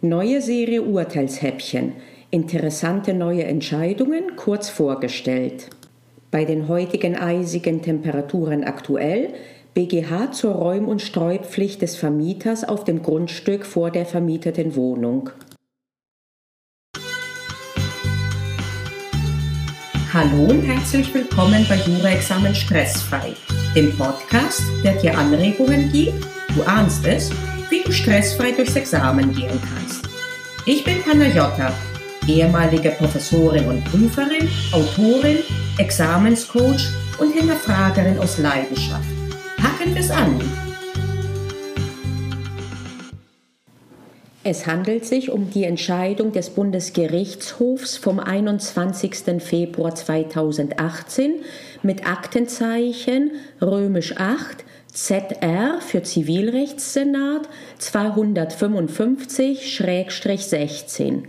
Neue Serie Urteilshäppchen. Interessante neue Entscheidungen kurz vorgestellt. Bei den heutigen eisigen Temperaturen aktuell BGH zur Räum- und Streupflicht des Vermieters auf dem Grundstück vor der vermieteten Wohnung. Hallo und herzlich willkommen bei Jura-Examen Stressfrei, dem Podcast, der dir Anregungen gibt, du ahnst es, wie du stressfrei durchs Examen gehen kannst. Ich bin Panayota, ehemalige Professorin und Prüferin, Autorin, Examenscoach und Hinterfragerin aus Leidenschaft. Packen wir es an! Es handelt sich um die Entscheidung des Bundesgerichtshofs vom 21. Februar 2018 mit Aktenzeichen römisch 8 ZR für Zivilrechtssenat 255-16.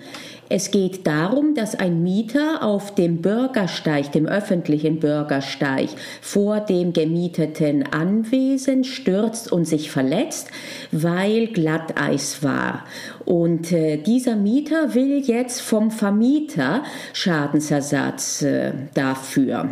Es geht darum, dass ein Mieter auf dem Bürgersteig, dem öffentlichen Bürgersteig, vor dem gemieteten Anwesen stürzt und sich verletzt, weil Glatteis war. Und äh, dieser Mieter will jetzt vom Vermieter Schadensersatz äh, dafür.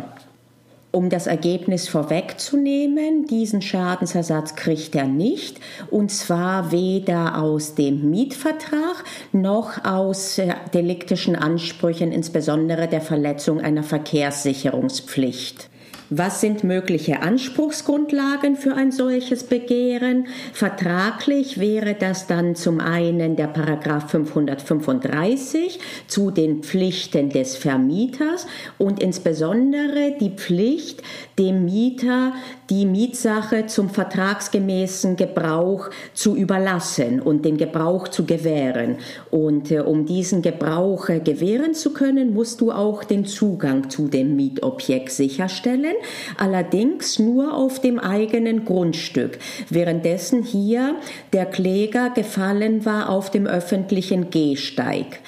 Um das Ergebnis vorwegzunehmen, diesen Schadensersatz kriegt er nicht, und zwar weder aus dem Mietvertrag noch aus äh, deliktischen Ansprüchen, insbesondere der Verletzung einer Verkehrssicherungspflicht. Was sind mögliche Anspruchsgrundlagen für ein solches Begehren? Vertraglich wäre das dann zum einen der Paragraph 535 zu den Pflichten des Vermieters und insbesondere die Pflicht, dem Mieter die Mietsache zum vertragsgemäßen Gebrauch zu überlassen und den Gebrauch zu gewähren. Und äh, um diesen Gebrauch äh, gewähren zu können, musst du auch den Zugang zu dem Mietobjekt sicherstellen, allerdings nur auf dem eigenen Grundstück, währenddessen hier der Kläger gefallen war auf dem öffentlichen Gehsteig.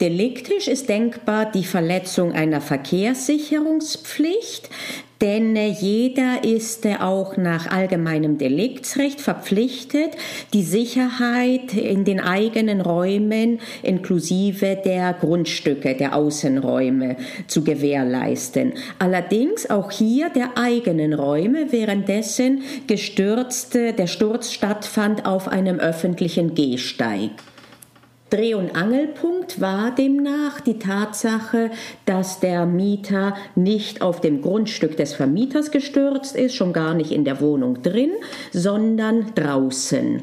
Deliktisch ist denkbar die Verletzung einer Verkehrssicherungspflicht, denn jeder ist auch nach allgemeinem Deliktsrecht verpflichtet, die Sicherheit in den eigenen Räumen inklusive der Grundstücke, der Außenräume zu gewährleisten. Allerdings auch hier der eigenen Räume, währenddessen gestürzt, der Sturz stattfand auf einem öffentlichen Gehsteig. Dreh- und Angelpunkt war demnach die Tatsache, dass der Mieter nicht auf dem Grundstück des Vermieters gestürzt ist, schon gar nicht in der Wohnung drin, sondern draußen.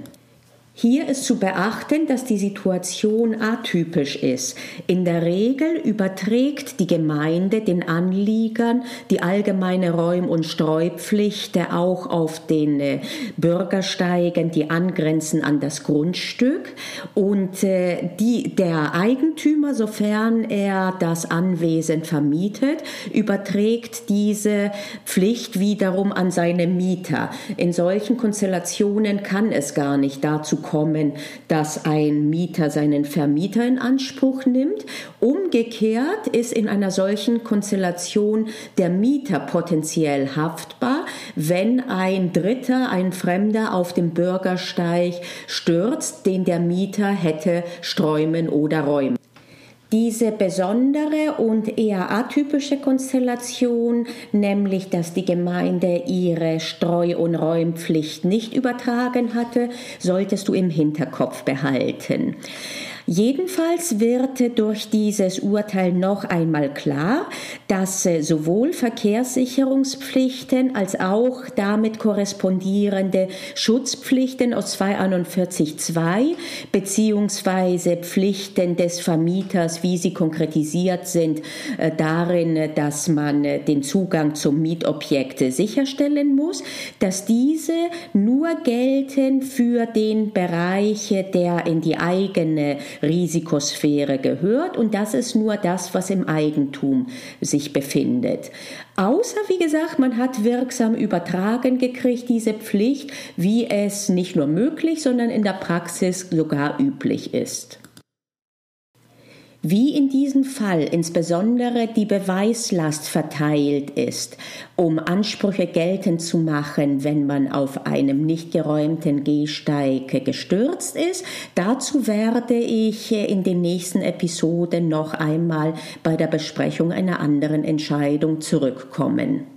Hier ist zu beachten, dass die Situation atypisch ist. In der Regel überträgt die Gemeinde den Anliegern die allgemeine Räum- und Streupflicht auch auf den äh, Bürgersteigen, die angrenzen an das Grundstück. Und äh, die, der Eigentümer, sofern er das Anwesen vermietet, überträgt diese Pflicht wiederum an seine Mieter. In solchen Konstellationen kann es gar nicht dazu kommen, dass ein Mieter seinen Vermieter in Anspruch nimmt. Umgekehrt ist in einer solchen Konstellation der Mieter potenziell haftbar, wenn ein Dritter, ein Fremder auf dem Bürgersteig stürzt, den der Mieter hätte sträumen oder räumen. Diese besondere und eher atypische Konstellation, nämlich dass die Gemeinde ihre Streu- und Räumpflicht nicht übertragen hatte, solltest du im Hinterkopf behalten. Jedenfalls wird durch dieses Urteil noch einmal klar, dass äh, sowohl Verkehrssicherungspflichten als auch damit korrespondierende Schutzpflichten aus 241.2 beziehungsweise Pflichten des Vermieters, wie sie konkretisiert sind, äh, darin, dass man äh, den Zugang zum Mietobjekt sicherstellen muss, dass diese nur gelten für den Bereich, der in die eigene Risikosphäre gehört und das ist nur das, was im Eigentum sich befindet. Außer, wie gesagt, man hat wirksam übertragen gekriegt, diese Pflicht, wie es nicht nur möglich, sondern in der Praxis sogar üblich ist. Wie in diesem Fall insbesondere die Beweislast verteilt ist, um Ansprüche geltend zu machen, wenn man auf einem nicht geräumten Gehsteig gestürzt ist. Dazu werde ich in den nächsten Episoden noch einmal bei der Besprechung einer anderen Entscheidung zurückkommen.